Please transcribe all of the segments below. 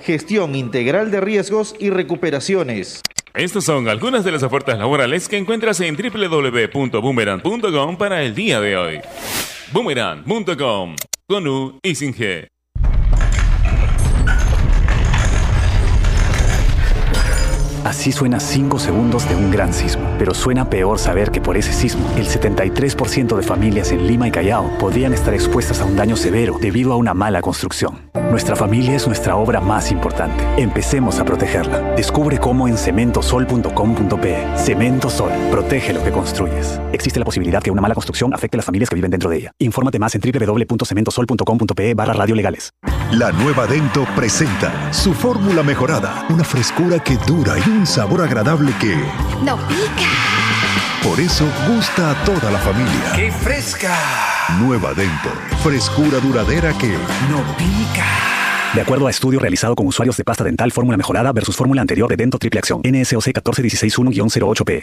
gestión integral de riesgos y recuperaciones. Estas son algunas de las ofertas laborales que encuentras en www.boomerang.com para el día de hoy. Boomerang.com con U y sin G. Así suena 5 segundos de un gran sismo, pero suena peor saber que por ese sismo, el 73% de familias en Lima y Callao podrían estar expuestas a un daño severo debido a una mala construcción. Nuestra familia es nuestra obra más importante. Empecemos a protegerla. Descubre cómo en cementosol.com.pe. Cemento Sol, protege lo que construyes. Existe la posibilidad que una mala construcción afecte a las familias que viven dentro de ella. Infórmate más en www.cementosol.com.pe barra radio legales. La nueva Dento presenta su fórmula mejorada, una frescura que dura y un sabor agradable que... ¡No pica! Por eso gusta a toda la familia. ¡Qué fresca! Nueva Dento, frescura duradera que... ¡No pica! De acuerdo a estudio realizado con usuarios de pasta dental fórmula mejorada versus fórmula anterior de Dento Triple Acción, NSOC 14161-08P.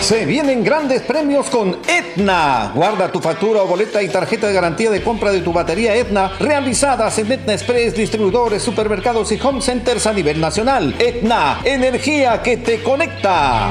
Se vienen grandes premios con Etna. Guarda tu factura o boleta y tarjeta de garantía de compra de tu batería Etna realizadas en Etna Express, distribuidores, supermercados y home centers a nivel nacional. Etna, energía que te conecta.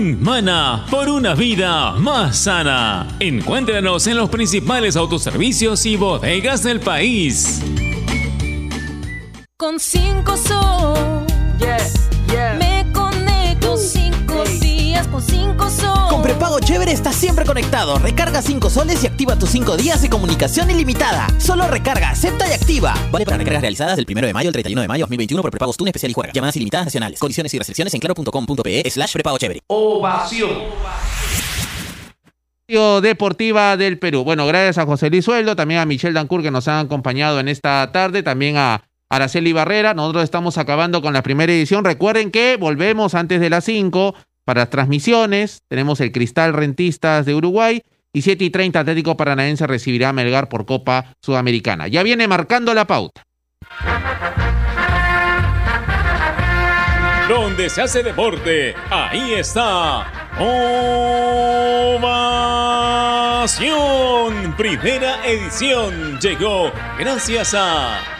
Mana por una vida más sana. Encuéntranos en los principales autoservicios y bodegas del país. Con cinco sol. Yeah, yeah. Me conectado. Recarga 5 soles y activa tus 5 días de comunicación ilimitada. Solo recarga, acepta y activa. Vale para recargas realizadas del 1 de mayo al 31 de mayo 2021 por prepagos TUN especial y juega. Llamadas ilimitadas nacionales. Condiciones y restricciones en claro.com.pe slash prepago chévere. Ovación. Deportiva del Perú. Bueno, gracias a José Luis Sueldo, también a Michelle Dancourt que nos han acompañado en esta tarde, también a Araceli Barrera. Nosotros estamos acabando con la primera edición. Recuerden que volvemos antes de las 5 para transmisiones. Tenemos el Cristal Rentistas de Uruguay y 7 y 30 Atlético Paranaense recibirá a Melgar por Copa Sudamericana. Ya viene marcando la pauta. Donde se hace deporte, ahí está. Ovación. Primera edición llegó gracias a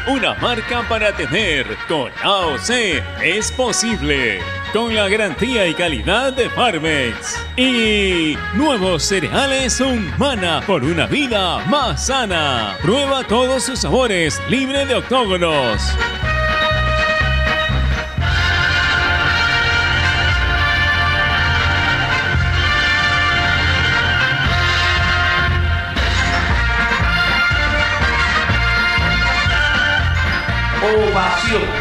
una marca para tener. Con AOC es posible. Con la garantía y calidad de Farmex. Y nuevos cereales Humana por una vida más sana. Prueba todos sus sabores, libre de octógonos. Ô, vacilo.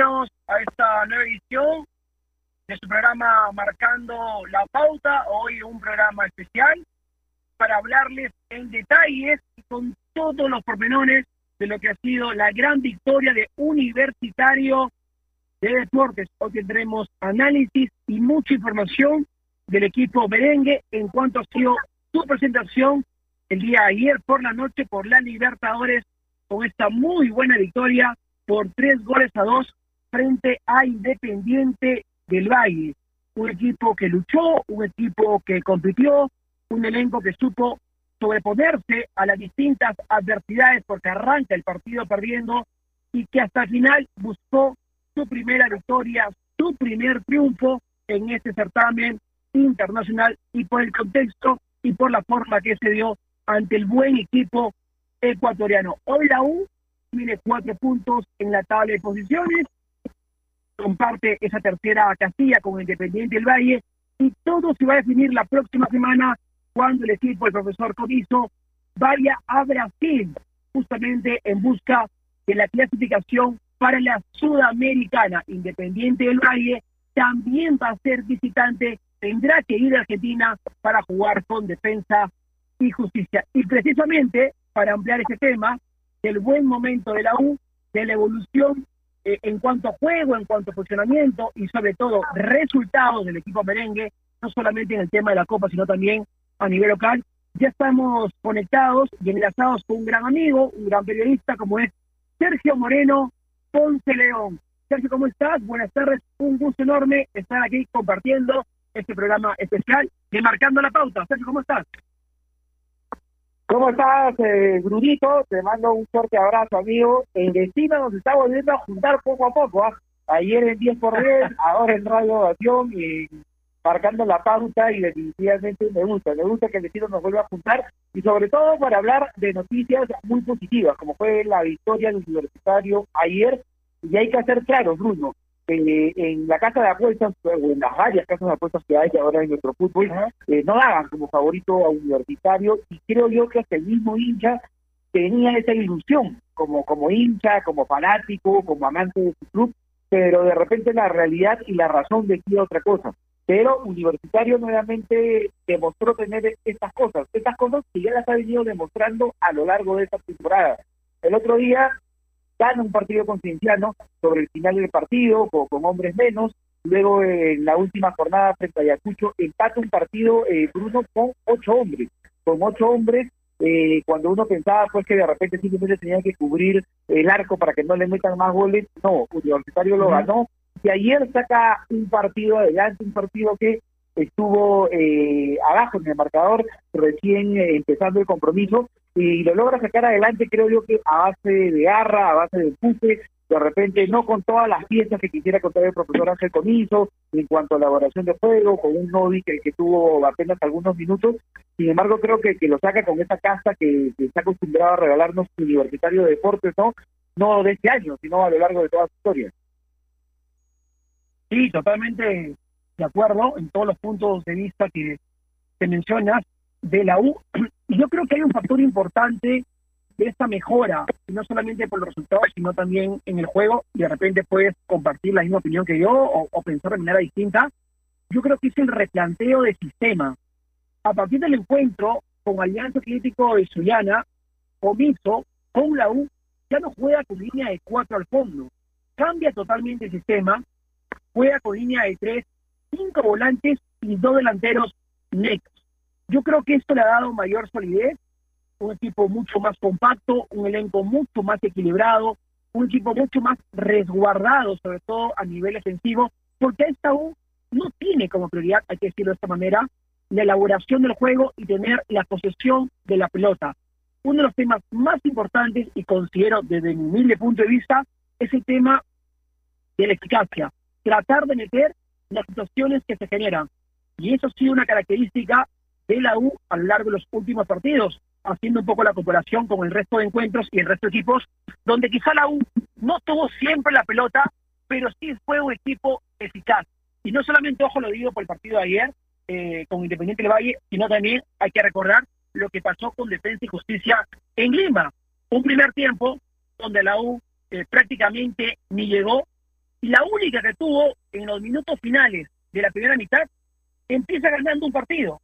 Ovación. la gran victoria de Universitario de Deportes. Hoy tendremos análisis y mucha información del equipo merengue en cuanto ha sido su presentación el día ayer por la noche por la Libertadores con esta muy buena victoria por tres goles a dos frente a Independiente del Valle. Un equipo que luchó, un equipo que compitió, un elenco que supo sobreponerse a las distintas adversidades porque arranca el partido perdiendo y que hasta el final buscó su primera victoria, su primer triunfo en este certamen internacional y por el contexto y por la forma que se dio ante el buen equipo ecuatoriano. Hoy la U tiene cuatro puntos en la tabla de posiciones, comparte esa tercera casilla con Independiente del Valle y todo se va a definir la próxima semana cuando el equipo del profesor Comiso vaya a Brasil justamente en busca de la clasificación para la Sudamericana. Independiente del Valle también va a ser visitante, tendrá que ir a Argentina para jugar con defensa y justicia. Y precisamente para ampliar ese tema, del buen momento de la U, de la evolución eh, en cuanto a juego, en cuanto a funcionamiento y sobre todo resultados del equipo merengue, no solamente en el tema de la Copa, sino también a nivel local. Ya estamos conectados y enlazados con un gran amigo, un gran periodista como es Sergio Moreno Ponce León. Sergio, ¿cómo estás? Buenas tardes, un gusto enorme estar aquí compartiendo este programa especial de Marcando la Pauta. Sergio, ¿cómo estás? ¿Cómo estás, eh, Brunito? Te mando un fuerte abrazo, amigo. En Destino nos está volviendo a juntar poco a poco. ¿ah? Ayer en 10 por 10, ahora en Radio Ovación y marcando la pauta y definitivamente me gusta. Me gusta que el Destino nos vuelva a juntar y sobre todo para hablar de noticias muy positivas, como fue la victoria del universitario ayer. Y hay que hacer claro, Bruno, que en la casa de apuestas, o en las varias casas de apuestas que hay ahora en nuestro fútbol, eh, no daban como favorito a universitario y creo yo que hasta el mismo hincha tenía esa ilusión como, como hincha, como fanático, como amante de su club, pero de repente la realidad y la razón decía otra cosa. Pero Universitario nuevamente demostró tener estas cosas, estas cosas que ya las ha venido demostrando a lo largo de esta temporada. El otro día gana un partido con Cienciano sobre el final del partido, con, con hombres menos, luego en la última jornada frente a Ayacucho empata un partido eh, Bruno con ocho hombres, con ocho hombres eh, cuando uno pensaba pues que de repente simplemente tenía que cubrir el arco para que no le metan más goles, no, Universitario lo ganó. Y ayer saca un partido adelante, un partido que estuvo eh, abajo en el marcador, recién eh, empezando el compromiso, y lo logra sacar adelante, creo yo que a base de garra, a base de empuje, de repente no con todas las piezas que quisiera contar el profesor Ángel Comiso, en cuanto a elaboración de juego, con un Novi que, que tuvo apenas algunos minutos, sin embargo creo que, que lo saca con esa casa que, está acostumbrado a regalarnos Universitario de Deportes, ¿no? No de este año, sino a lo largo de toda su historia. Sí, totalmente de acuerdo en todos los puntos de vista que te mencionas de la U. Y yo creo que hay un factor importante de esta mejora, no solamente por los resultados, sino también en el juego, y de repente puedes compartir la misma opinión que yo o, pensar de manera distinta. Yo creo que es el replanteo de sistema. A partir del encuentro con Alianza Atlético de Sullana, Comiso, con la U, ya no juega con línea de cuatro al fondo. Cambia totalmente el sistema, juega con línea de tres cinco volantes y dos delanteros netos. Yo creo que esto le ha dado mayor solidez, un equipo mucho más compacto, un elenco mucho más equilibrado, un equipo mucho más resguardado, sobre todo a nivel defensivo, porque esta U no tiene como prioridad, hay que decirlo de esta manera, la elaboración del juego y tener la posesión de la pelota. Uno de los temas más importantes, y considero desde mi humilde punto de vista, es el tema de la eficacia. Tratar de meter las situaciones que se generan. Y eso ha sido una característica de la U a lo largo de los últimos partidos, haciendo un poco la comparación con el resto de encuentros y el resto de equipos, donde quizá la U no tuvo siempre la pelota, pero sí fue un equipo eficaz. Y no solamente, ojo, lo digo por el partido de ayer eh, con Independiente del Valle, sino también hay que recordar lo que pasó con Defensa y Justicia en Lima. Un primer tiempo donde la U eh, prácticamente ni llegó y la única que tuvo en los minutos finales de la primera mitad empieza ganando un partido.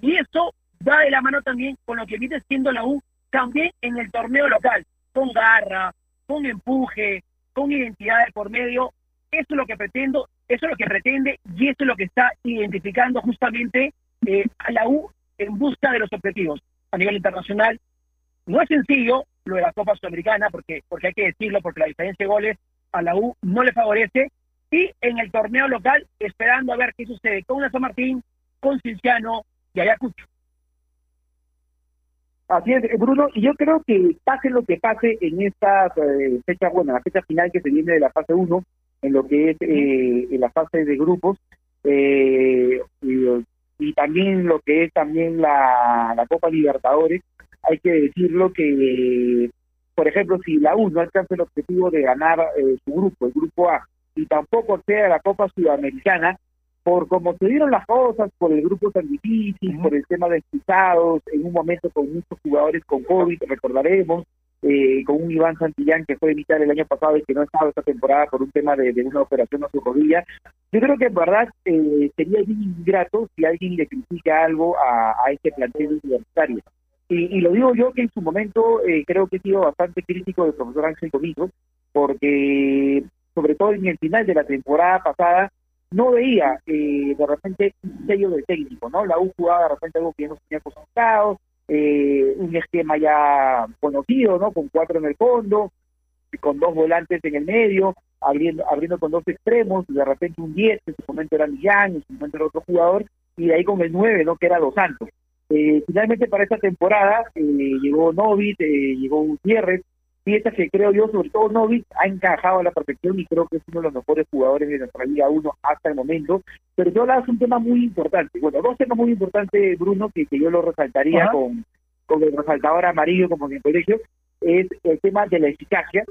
Y eso va de la mano también con lo que viene siendo la U también en el torneo local, con garra, con empuje, con identidad de por medio. Eso es lo que pretendo, eso es lo que pretende y eso es lo que está identificando justamente eh, a la U en busca de los objetivos a nivel internacional. No es sencillo lo de la Copa Sudamericana, porque, porque hay que decirlo, porque la diferencia de goles a la U no le favorece. Y en el torneo local, esperando a ver qué sucede con la San Martín, con Cinciano y Ayacucho. Así es, Bruno, y yo creo que pase lo que pase en esta eh, fecha, bueno, la fecha final que se viene de la fase 1, en lo que es eh, en la fase de grupos, eh, y, y también lo que es también la, la Copa Libertadores, hay que decirlo que, por ejemplo, si la U no alcanza el objetivo de ganar eh, su grupo, el grupo A, y tampoco accede a la Copa Sudamericana, por cómo se dieron las cosas, por el grupo tan difícil, por el tema de expulsados, en un momento con muchos jugadores con COVID, recordaremos, eh, con un Iván Santillán que fue mitad el año pasado y que no estaba esta temporada por un tema de, de una operación a su rodilla. Yo creo que en verdad eh, sería bien ingrato si alguien le critica algo a, a este plantel universitario. Y, y, lo digo yo que en su momento eh, creo que he sido bastante crítico del profesor Ángel Comiso, porque sobre todo en el final de la temporada pasada no veía eh, de repente un sello de técnico, ¿no? La U jugaba de repente algo que no tenía acostumbrados, eh, un esquema ya conocido, ¿no? Con cuatro en el fondo, con dos volantes en el medio, abriendo, abriendo con dos extremos, de repente un 10, en su momento era Millán, en su momento era otro jugador, y de ahí con el 9, ¿no? Que era Dos Santos. Eh, finalmente para esta temporada eh, llegó Novit, eh, llegó Gutiérrez, piezas que creo yo, sobre todo Novit, ha encajado a la perfección y creo que es uno de los mejores jugadores de nuestra Liga 1 hasta el momento. Pero yo hablaba un tema muy importante. Bueno, dos temas muy importantes, Bruno, que, que yo lo resaltaría con, con el resaltador amarillo como en el colegio, es el tema de la eficacia.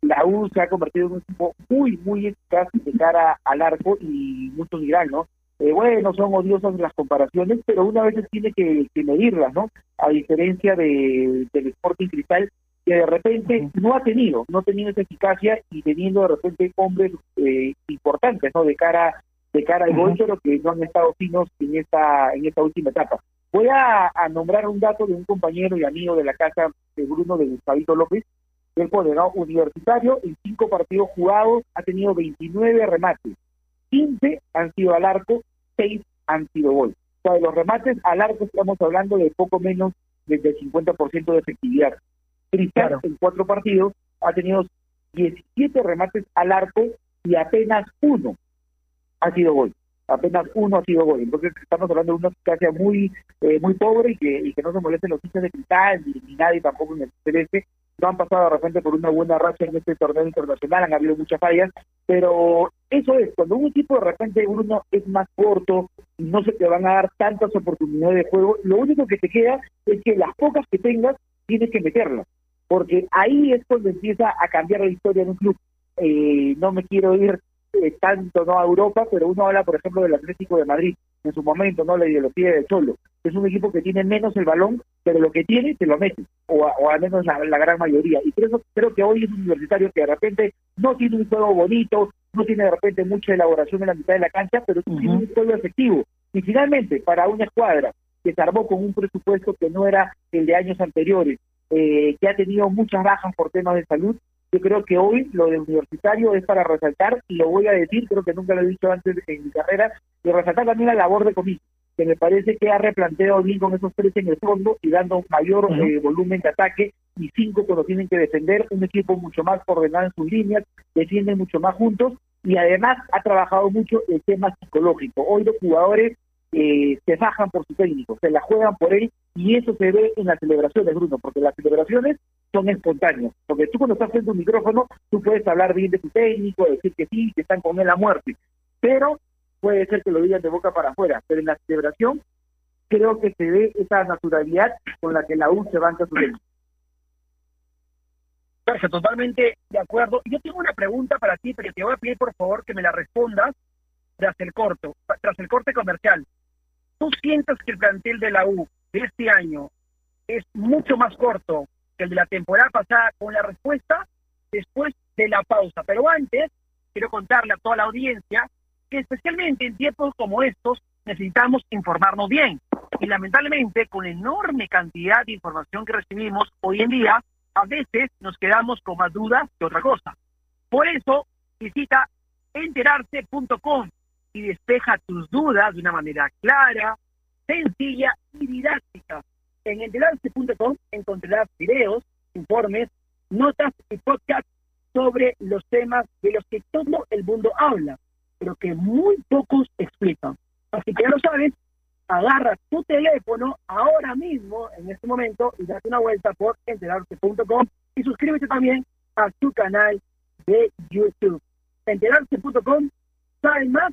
La U se ha convertido en un equipo muy, muy eficaz de cara al arco y muchos dirán, ¿no? Eh, bueno, son odiosas las comparaciones, pero una vez tiene que, que medirlas, ¿no? A diferencia de, del Sporting Cristal, que de repente no ha tenido, no ha tenido esa eficacia y teniendo de repente hombres eh, importantes, ¿no? De cara de cara al gol, pero que no han estado finos en esta en esta última etapa. Voy a, a, nombrar un dato de un compañero y amigo de la casa de Bruno de Gustavito López, pone, ¿no? Universitario, en cinco partidos jugados, ha tenido 29 remates, 15 han sido al arco, 6 han sido gol. O sea, de los remates al arco estamos hablando de poco menos del 50% de efectividad. Cristal claro. en cuatro partidos ha tenido 17 remates al arco y apenas uno ha sido gol. Apenas uno ha sido gol. Entonces estamos hablando de una eficacia muy eh, muy pobre y que, y que no se molesten los hinchas de Cristal ni, ni nadie tampoco en el celeste no han pasado de repente por una buena racha en este torneo internacional, han habido muchas fallas, pero eso es, cuando un equipo de repente uno es más corto no se te van a dar tantas oportunidades de juego, lo único que te queda es que las pocas que tengas tienes que meterlas, porque ahí es cuando empieza a cambiar la historia de un club. Eh, no me quiero ir eh, tanto no a Europa, pero uno habla, por ejemplo, del Atlético de Madrid, en su momento, no la ideología del Cholo. Es un equipo que tiene menos el balón, pero lo que tiene te lo mete, o, o al menos la, la, gran mayoría. Y por eso creo que hoy es un universitario que de repente no tiene un juego bonito, no tiene de repente mucha elaboración en la mitad de la cancha, pero uh -huh. tiene un juego efectivo. Y finalmente, para una escuadra que se armó con un presupuesto que no era el de años anteriores, eh, que ha tenido muchas bajas por temas de salud, yo creo que hoy lo de universitario es para resaltar, y lo voy a decir, creo que nunca lo he dicho antes en mi carrera, y resaltar también la labor de Comito, que me parece que ha replanteado bien con esos tres en el fondo y dando mayor uh -huh. eh, volumen de ataque, y cinco cuando tienen que defender, un equipo mucho más ordenado en sus líneas, defienden mucho más juntos, y además ha trabajado mucho el tema psicológico. Hoy los jugadores eh, se bajan por su técnico, se la juegan por él, y eso se ve en las celebraciones, Bruno, porque las celebraciones son espontáneas, porque tú cuando estás frente a un micrófono, tú puedes hablar bien de tu técnico, decir que sí, que están con él a muerte, pero puede ser que lo digan de boca para afuera, pero en la celebración creo que se ve esa naturalidad con la que la U se banca su técnico. Sergio, totalmente de acuerdo. Yo tengo una pregunta para ti, pero te voy a pedir por favor que me la respondas tras el corto, tras el corte comercial. ¿Tú sientes que el plantel de la U de este año es mucho más corto que el de la temporada pasada con la respuesta después de la pausa? Pero antes, quiero contarle a toda la audiencia que especialmente en tiempos como estos necesitamos informarnos bien. Y lamentablemente, con la enorme cantidad de información que recibimos hoy en día, a veces nos quedamos con más dudas que otra cosa. Por eso, visita enterarse.com y despeja tus dudas de una manera clara, sencilla y didáctica. En enterarse.com encontrarás videos, informes, notas y podcasts sobre los temas de los que todo el mundo habla, pero que muy pocos explican. Así que ya lo sabes, agarra tu teléfono ahora mismo, en este momento, y date una vuelta por enterarse.com y suscríbete también a tu canal de YouTube. Enterarse.com, sabe más,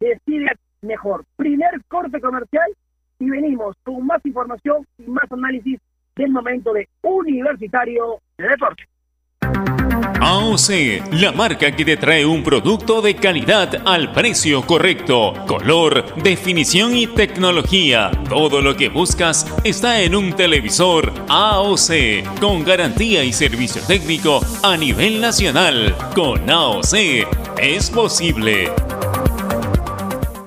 decide mejor. Primer corte comercial y venimos con más información y más análisis del momento de Universitario de. AOC, la marca que te trae un producto de calidad al precio correcto. Color, definición y tecnología. Todo lo que buscas está en un televisor AOC, con garantía y servicio técnico a nivel nacional. Con AOC es posible.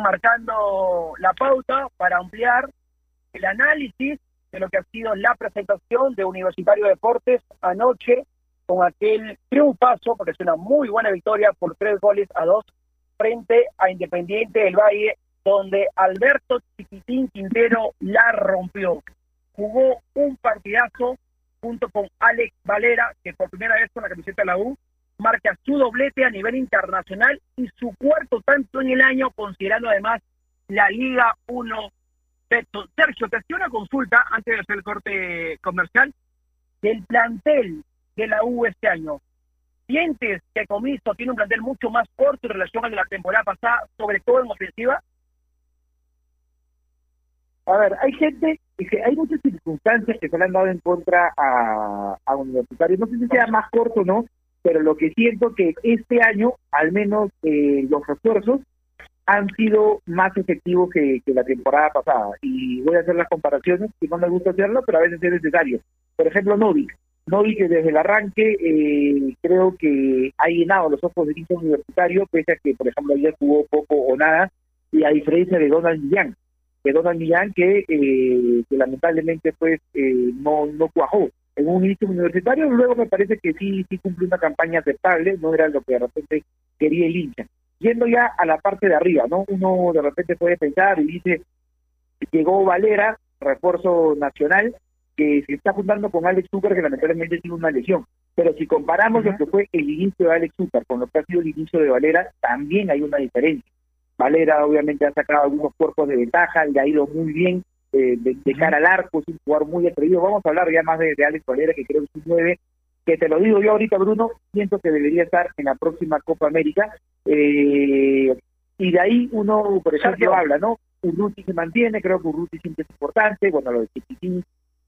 Marcando la pauta para ampliar el análisis de lo que ha sido la presentación de Universitario Deportes anoche con aquel triunfazo, porque es una muy buena victoria por tres goles a dos frente a Independiente del Valle, donde Alberto Chiquitín Quintero la rompió. Jugó un partidazo junto con Alex Valera, que por primera vez con la camiseta de la U marca su doblete a nivel internacional y su cuarto tanto en el año, considerando además la Liga 1 Beto. Sergio, te hacía una consulta antes de hacer el corte comercial del plantel de la U este año. ¿Sientes que Comiso tiene un plantel mucho más corto en relación al de la temporada pasada, sobre todo en ofensiva? A ver, hay gente, hay muchas circunstancias que se le han dado en contra a, a Universitario. No sé si sea más corto no, pero lo que siento que este año, al menos eh, los refuerzos, han sido más efectivos que, la temporada pasada. Y voy a hacer las comparaciones, que no me gusta hacerlo, pero a veces es necesario. Por ejemplo, Novik. Novik desde el arranque eh, creo que ha llenado los ojos del hincha universitario, pese a que, por ejemplo, ayer jugó poco o nada, y a diferencia de Donald Millán, que Donald Millán que, eh, que lamentablemente pues eh, no, no cuajó en un inicio universitario, luego me parece que sí, sí cumplió una campaña aceptable, no era lo que de repente quería el hincha. Yendo ya a la parte de arriba, ¿no? Uno de repente puede pensar y dice, llegó Valera, refuerzo nacional, que se está juntando con Alex Zucker, que lamentablemente tiene una lesión. Pero si comparamos lo que fue el inicio de Alex Zucker con lo que ha sido el inicio de Valera, también hay una diferencia. Valera obviamente ha sacado algunos cuerpos de ventaja, le ha ido muy bien, eh, de, de, cara al arco, es un jugador muy atrevido. Vamos a hablar ya más de, de Alex Valera, que creo que es un 9, que te lo digo yo ahorita, Bruno, siento que debería estar en la próxima Copa América. Eh, y de ahí uno, por ejemplo, habla, ¿no? Urruti se mantiene, creo que Urruti siempre es importante, bueno, lo de Chiquitín,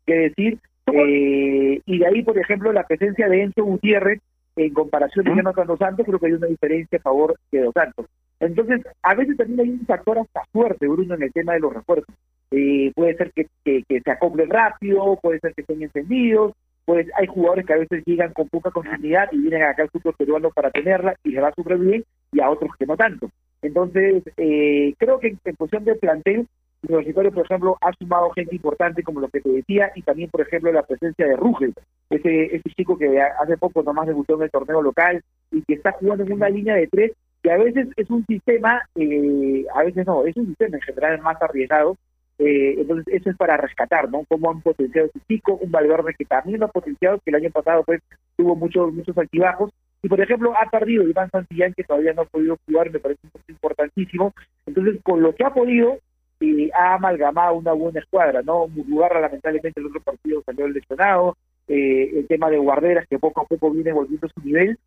que decir. Eh, y de ahí, por ejemplo, la presencia de Enzo Gutiérrez en comparación de Jonathan Dos Santos, creo que hay una diferencia a favor de Dos Santos. Entonces, a veces también hay un factor hasta fuerte, Bruno, en el tema de los refuerzos. Eh, puede ser que, se acoplen rápido, puede ser que estén encendidos, pues hay jugadores que a veces llegan con poca continuidad y vienen acá al fútbol peruano para tenerla y se va súper bien, y a otros que no tanto. Entonces, eh, creo que en, en función del plantel, Universitario, por ejemplo, ha sumado gente importante, como lo que te decía, y también, por ejemplo, la presencia de Rugel, ese, ese chico que hace poco nomás debutó en el torneo local y que está jugando en una línea de tres, que a veces es un sistema, eh, a veces no, es un sistema en general más arriesgado, eh, entonces eso es para rescatar, ¿no? Cómo han potenciado ese chico, un Valverde que también lo ha potenciado, que el año pasado pues tuvo muchos muchos altibajos, Y por ejemplo, ha perdido Iván Santillán, que todavía no ha podido jugar, me parece importantísimo. Entonces, con lo que ha podido, eh, ha amalgamado una buena escuadra, ¿no? Murugarra, lamentablemente, el otro partido salió lesionado, eh, el tema de guarderas, que poco a poco viene volviendo a su nivel,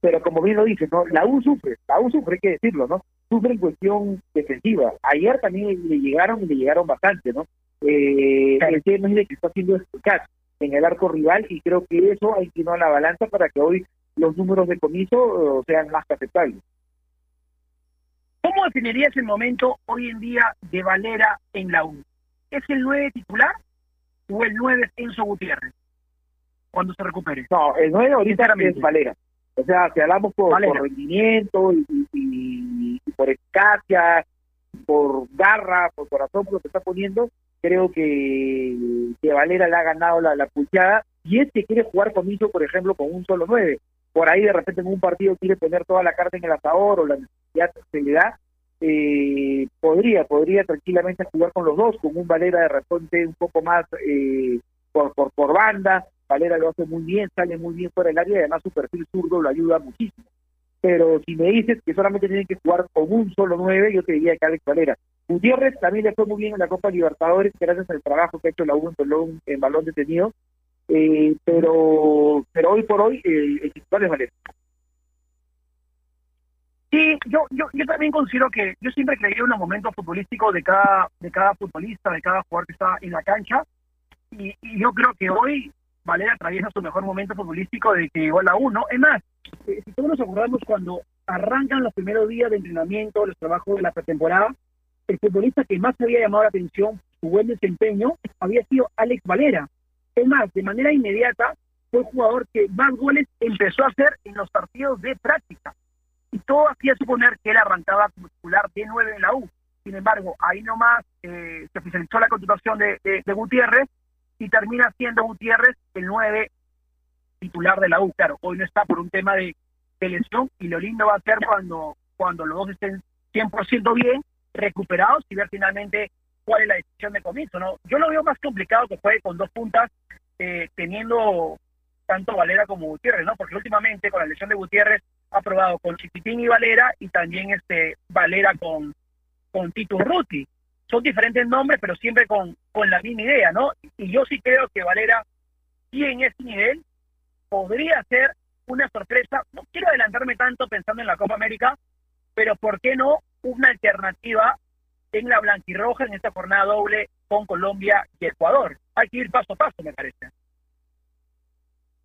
pero como bien lo dice, ¿no? La U sufre, la U sufre, hay que decirlo, ¿no? Sufre en cuestión defensiva. Ayer también le llegaron y le llegaron bastante, ¿no? Eh, el tema es de que está haciendo eficaz en el arco rival y creo que eso hay que ir a la balanza para que hoy los números de comiso eh, sean más aceptables. ¿Cómo definirías el momento hoy en día de Valera en la U? ¿Es el 9 titular o el 9 es Enzo Gutiérrez? Cuando se recupere. No, el 9 ahorita es Valera. O sea, si hablamos por, por rendimiento y, y, y, por eficacia, por garra, por corazón, por lo que está poniendo, creo que, que Valera le ha ganado la, la. Y es que quiere jugar conmigo, por ejemplo, con un solo 9. Por ahí de repente en un partido quiere poner toda la carta en el asador o la necesidad se le da. Eh, podría, podría tranquilamente jugar con los dos, con un Valera de repente un poco más eh, por, por, por banda, Valera lo hace muy bien, sale muy bien fuera del área y además su perfil zurdo lo ayuda muchísimo. Pero si me dices que solamente tienen que jugar con un solo nueve, yo te diría que Alex Valera. Gutiérrez también le fue muy bien en la Copa Libertadores, gracias al trabajo que ha hecho la U en, en balón detenido. Eh, pero pero hoy por hoy eh, el titular es Valera. Sí, yo, yo, yo también considero que yo siempre creí en los momentos futbolísticos de cada, de cada futbolista, de cada jugador que está en la cancha. Y, y yo creo que hoy Valera atraviesa su mejor momento futbolístico de que llegó a la U, ¿no? Es más, eh, si todos nos acordamos cuando arrancan los primeros días de entrenamiento, los trabajos de la pretemporada, el futbolista que más había llamado la atención, su buen desempeño, había sido Alex Valera. Es más, de manera inmediata, fue el jugador que más goles empezó a hacer en los partidos de práctica. Y todo hacía suponer que él arrancaba como titular de 9 en la U. Sin embargo, ahí nomás eh, se oficializó la continuación de, de, de Gutiérrez y termina siendo Gutiérrez el 9 titular de la U. Claro, hoy no está por un tema de, de lesión y lo lindo va a ser cuando, cuando los dos estén 100% bien, recuperados y ver finalmente cuál es la decisión de comienzo. ¿no? Yo lo veo más complicado que fue con dos puntas, eh, teniendo tanto Valera como Gutiérrez, ¿no? porque últimamente con la lesión de Gutiérrez ha probado con Chiquitín y Valera y también este Valera con, con Tito Ruti son diferentes nombres, pero siempre con, con la misma idea, ¿no? Y yo sí creo que Valera, y en ese nivel, podría ser una sorpresa. No quiero adelantarme tanto pensando en la Copa América, pero ¿por qué no una alternativa en la blanquirroja en esta jornada doble con Colombia y Ecuador? Hay que ir paso a paso, me parece.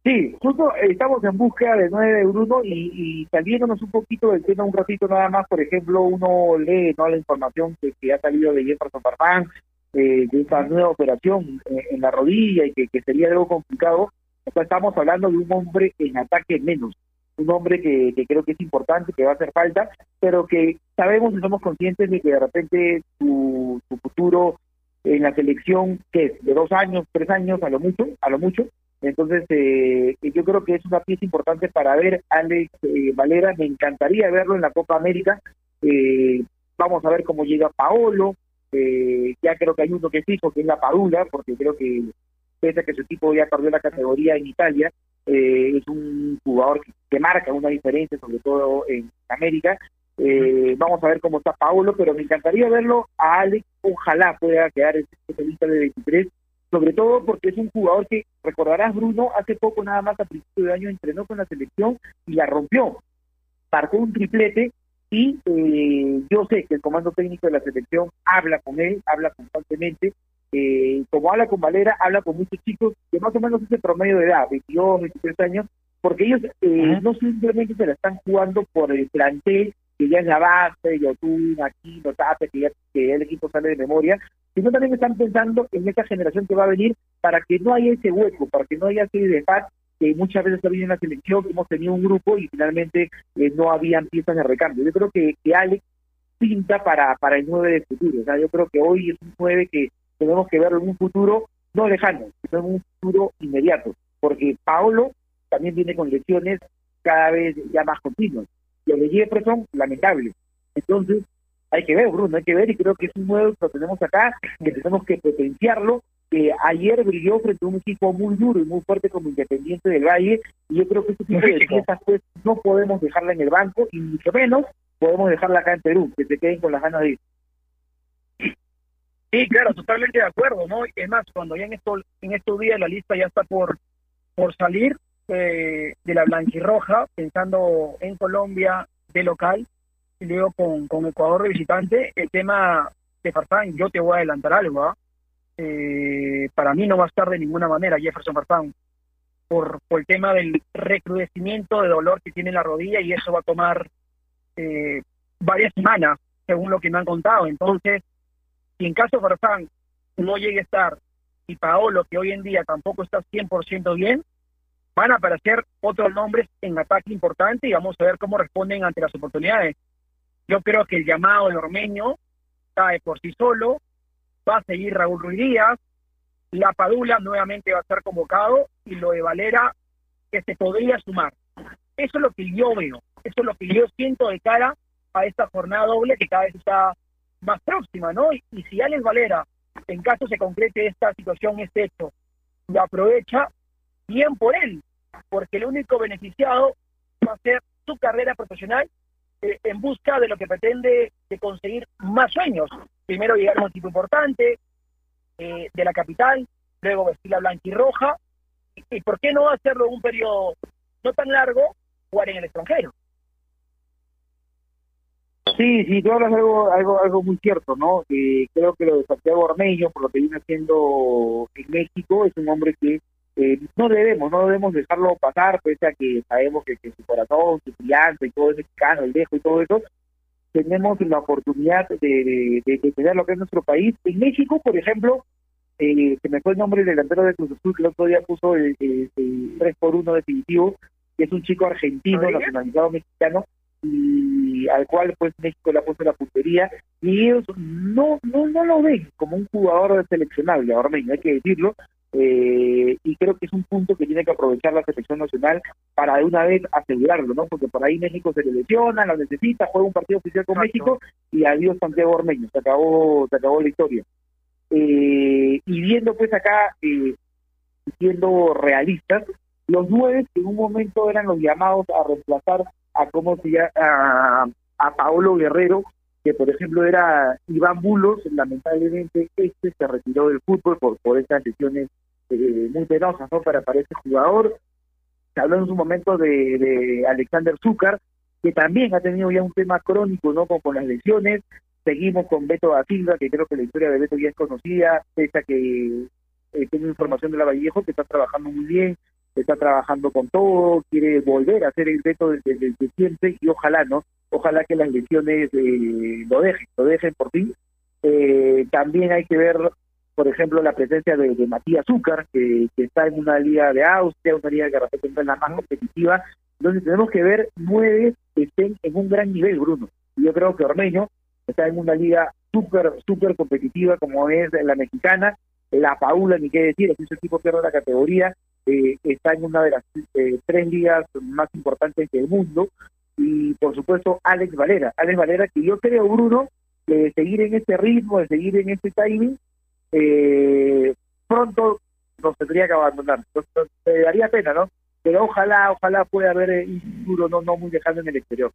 Sí, justo estamos en búsqueda de nueve Bruno y, saliéndonos un poquito del tema un ratito nada más, por ejemplo, uno lee no la información que, ha salido de Jefferson Farfán, eh, de esta nueva operación en, en la rodilla y que, sería algo complicado. Sea, estamos hablando de un hombre en ataque menos, un hombre que, que creo que es importante, que va a hacer falta, pero que sabemos y somos conscientes de que de repente su, su futuro en la selección, que es de dos años, tres años, a lo mucho, a lo mucho, entonces, eh, yo creo que es una pieza importante para ver Alex eh, Valera. Me encantaría verlo en la Copa América. Eh, vamos a ver cómo llega Paolo. Eh, ya creo que hay uno que es hijo, que es la Padula, porque creo que, pese a que su equipo ya perdió la categoría en Italia, eh, es un jugador que, que, marca una diferencia, sobre todo en América. Eh, vamos a ver cómo está Paolo, pero me encantaría verlo a Alex. Ojalá pueda quedar en este lista de 23 sobre todo porque es un jugador que, recordarás Bruno, hace poco nada más a principio de año entrenó con la selección y la rompió, marcó un triplete y eh, yo sé que el comando técnico de la selección habla con él, habla constantemente, eh, como habla con Valera, habla con muchos chicos que más o menos es el promedio de edad, 22, 23 años, porque ellos eh, no simplemente se la están jugando por el plantel que ya es la base, Yotun, aquí, Notate, que ya, que el equipo sale de memoria, sino también están pensando en esta generación que va a venir para que no haya ese hueco, para que no haya ese desfaz que muchas veces ha habido en la selección, hemos tenido un grupo y finalmente eh, no habían piezas de recambio. Yo creo que, Alex pinta para, para el 9 del futuro. O sea, yo creo que hoy es un 9 que tenemos que verlo en un futuro no lejano, sino en un futuro inmediato, porque Paolo también viene con lesiones cada vez ya más continuas. Lo de Jefferson, lamentable. Entonces, hay que ver, Bruno, hay que ver, y creo que es un nuevo que lo tenemos acá, que tenemos que potenciarlo, que ayer brilló frente a un equipo muy duro y muy fuerte como Independiente del Valle, y yo creo que este tipo de piezas pues no podemos dejarla en el banco, y mucho menos podemos dejarla acá en Perú, que se queden con las ganas de ir. Sí, claro, totalmente de acuerdo, ¿no? Es más, cuando ya en estos, en estos días la lista ya está por, por salir eh, de la blanquirroja, pensando en Colombia de local, y luego con, con Ecuador de visitante, el tema de Farfán, yo te voy a adelantar algo, ¿ah? Eh, para mí no va a estar de ninguna manera Jefferson Farfán, por, por el tema del recrudecimiento de dolor que tiene en la rodilla y eso va a tomar eh, varias semanas, según lo que me han contado. Entonces, si en caso Farfán no llegue a estar y Paolo, que hoy en día tampoco está 100% bien, van a aparecer otros nombres en ataque importante y vamos a ver cómo responden ante las oportunidades. Yo creo que el llamado de Ormeño cae por sí solo, va a seguir Raúl Ruiz Díaz, la Padula nuevamente va a ser convocado y lo de Valera que se podría sumar. Eso es lo que yo veo, eso es lo que yo siento de cara a esta jornada doble que cada vez está más próxima, ¿no? Y, y si Alex Valera, en caso se concrete esta situación, este hecho, lo aprovecha, bien por él, porque el único beneficiado va a ser su carrera profesional eh, en busca de lo que pretende de conseguir más sueños. Primero llegar a un equipo importante eh, de la capital, luego vestir la blanca y roja, y, por qué no hacerlo en un periodo no tan largo, jugar en el extranjero. Sí, sí, tú hablas algo, algo, algo muy cierto, ¿no? Eh, creo que lo de Santiago Ormeño, por lo que viene haciendo en México, es un hombre que eh, no debemos, no debemos dejarlo pasar, pese a que sabemos que, que su corazón, su crianza y todo es mexicano, el dejo y todo eso, tenemos la oportunidad de, de, de, de tener lo que es nuestro país. En México, por ejemplo, eh, se me fue el nombre del delantero de Cruz Azul, que el otro día puso el, el, el 3 por 1 definitivo, que es un chico argentino, nacionalizado mexicano, y al cual pues México le ha puesto la puntería y ellos no no no lo ven como un jugador seleccionable a Ormeño, hay que decirlo eh, y creo que es un punto que tiene que aprovechar la selección nacional para de una vez asegurarlo, ¿no? Porque por ahí México se le lesiona, lo necesita, juega un partido oficial con México y adiós Santiago Ormeño, se acabó se acabó la historia. Eh, y viendo pues acá, eh, siendo realistas, los nueve que en un momento eran los llamados a reemplazar a cómo se llama, a, a Paolo Guerrero, que por ejemplo era Iván Bulos, lamentablemente este se retiró del fútbol por, por estas lesiones eh, muy penosas ¿no? para, para este jugador. Se habló en su momento de, de Alexander Zúcar, que también ha tenido ya un tema crónico ¿no? con, con las lesiones. Seguimos con Beto da que creo que la historia de Beto ya es conocida, pese a que eh, tengo información de la Vallejo, que está trabajando muy bien, está trabajando con todo, quiere volver a hacer el reto desde de, de siempre y ojalá, ¿no? Ojalá que las lesiones eh, lo dejen, lo dejen por fin. Eh, también hay que ver, por ejemplo, la presencia de, de Matías Zúcar, que, que, está en una liga de Austria, una liga que representa la más competitiva, donde tenemos que ver nueve que estén en un gran nivel, Bruno. Yo creo que Ormeño está en una liga súper, súper competitiva como es la mexicana, la Paula, ni qué decir, es un equipo que la categoría, eh, está en una de las eh, tres ligas más importantes del mundo. Y por supuesto Alex Valera, Alex Valera que yo creo Bruno que de seguir en este ritmo, de seguir en este timing, eh, pronto nos tendría que abandonar, entonces me daría pena, ¿no? Pero ojalá, ojalá pueda haber un futuro no, no muy lejano en el exterior.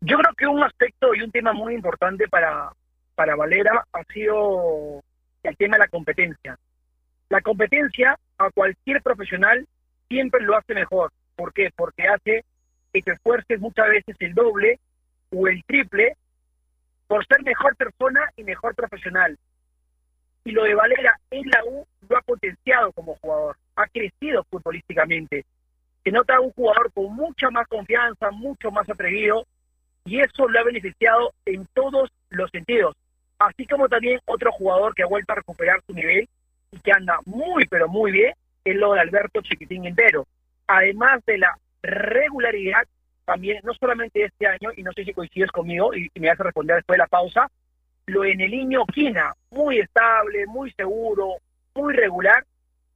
Yo creo que un aspecto y un tema muy importante para, para Valera ha sido el tema de la competencia. La competencia a cualquier profesional siempre lo hace mejor. ¿Por qué? Porque hace que te esfuerces muchas veces el doble o el triple por ser mejor persona y mejor profesional. Y lo de Valera en la U lo ha potenciado como jugador, ha crecido futbolísticamente. Se nota un jugador con mucha más confianza, mucho más atrevido, y eso lo ha beneficiado en todos los sentidos. Así como también otro jugador que ha vuelto a recuperar su nivel y que anda muy, pero muy bien, es lo de Alberto Chiquitín Entero. Además de la regularidad, también, no solamente este año, y no sé si coincides conmigo, y, y me vas a responder después de la pausa, lo en el niño Quina, muy estable, muy seguro, muy regular,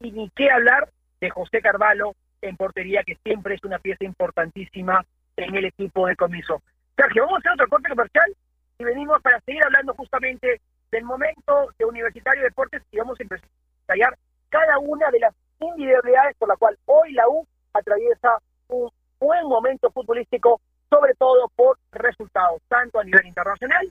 y ni qué hablar de José Carvalho en portería, que siempre es una pieza importantísima en el equipo de comiso. Sergio, vamos a hacer otro corte comercial y venimos para seguir hablando justamente del momento de Universitario de Deportes y vamos a detallar cada una de las individualidades por la cual hoy la U atraviesa un buen momento futbolístico, sobre todo por resultados, tanto a nivel internacional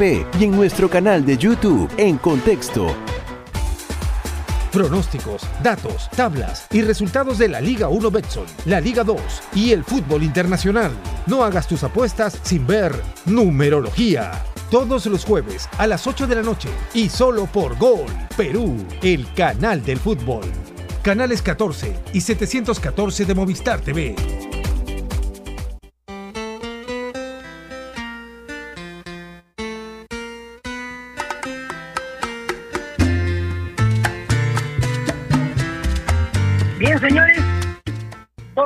y en nuestro canal de YouTube en Contexto. Pronósticos, datos, tablas y resultados de la Liga 1 Betson, la Liga 2 y el fútbol internacional. No hagas tus apuestas sin ver numerología. Todos los jueves a las 8 de la noche y solo por Gol Perú, el canal del fútbol. Canales 14 y 714 de Movistar TV.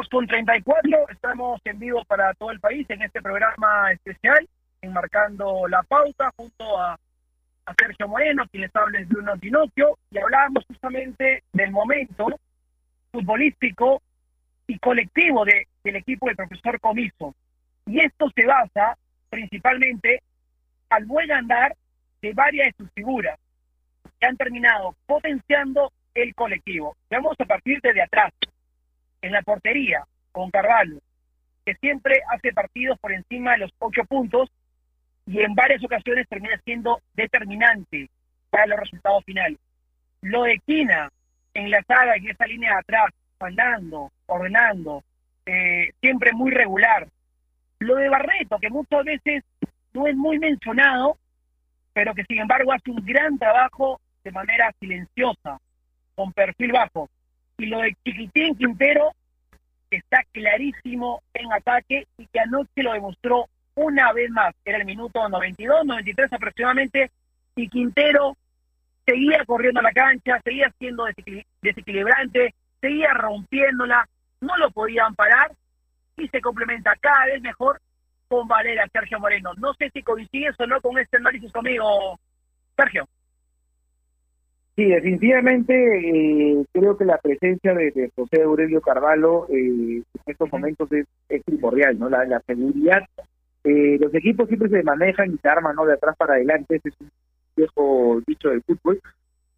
2 con 34, estamos en vivo para todo el país en este programa especial, enmarcando la pauta junto a, a Sergio Moreno, quien les habla es Bruno Tinocchio, y hablábamos justamente del momento futbolístico y colectivo de, del equipo del profesor Comiso. Y esto se basa principalmente al buen andar de varias de sus figuras que han terminado potenciando el colectivo. Vamos a partir desde atrás, en la portería, con Carvalho, que siempre hace partidos por encima de los ocho puntos y en varias ocasiones termina siendo determinante para los resultados finales. Lo de Quina en la saga, en esa línea de atrás, mandando, ordenando, eh, siempre muy regular. Lo de Barreto, que muchas veces no es muy mencionado, pero que sin embargo hace un gran trabajo de manera silenciosa, con perfil bajo. Y lo de Chiquitín Quintero está clarísimo en ataque y que anoche lo demostró una vez más. Era el minuto 92, 93 aproximadamente, y Quintero seguía corriendo a la cancha, seguía siendo desequil- desequilibrante, seguía rompiéndola, no lo podían parar y se complementa cada vez mejor con Valera, Sergio Moreno. No sé si coincides o no con este análisis conmigo, Sergio. Sí, definitivamente eh, creo que la presencia de, de José Aurelio Carvalho eh, en estos momentos es, es primordial, ¿no? La, la seguridad. Eh, los equipos siempre se manejan y se arman, ¿no? De atrás para adelante, ese es un viejo dicho del fútbol.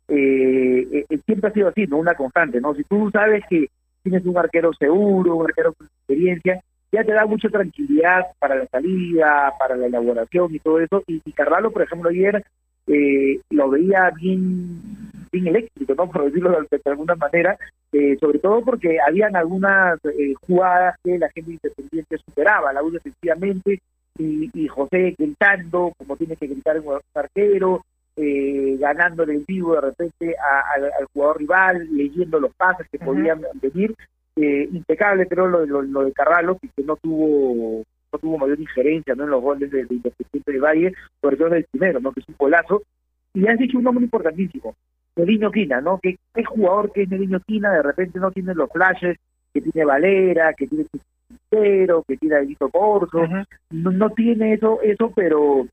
Eh, eh, eh, siempre ha sido así, ¿no? Una constante, ¿no? Si tú sabes que tienes un arquero seguro, un arquero con experiencia, ya te da mucha tranquilidad para la salida, para la elaboración y todo eso. Y, y Carvalho, por ejemplo, ayer eh, lo veía bien, bien eléctrico, ¿no? Por decirlo de, alguna manera, eh, sobre todo porque habían algunas eh, jugadas que la gente independiente superaba, la U defensivamente, y, y José gritando, como tiene que gritar un arquero, eh, ganándole el vivo de repente a- al, al jugador rival, leyendo los pases que podían venir. Eh, impecable, creo, lo, lo, lo de Carvalho, que, que no tuvo no tuvo mayor injerencia ¿no? en los goles de, de Independiente de Valle, sobre todo en el primero, ¿no? que es un golazo. Y has dicho un nombre importantísimo, Nedinho Quina, ¿no? Que qué jugador que es Nedinho Quina, de repente no tiene los flashes que tiene Valera, que tiene Quintero, que tiene Aguito Corso, no, no tiene eso, eso, pero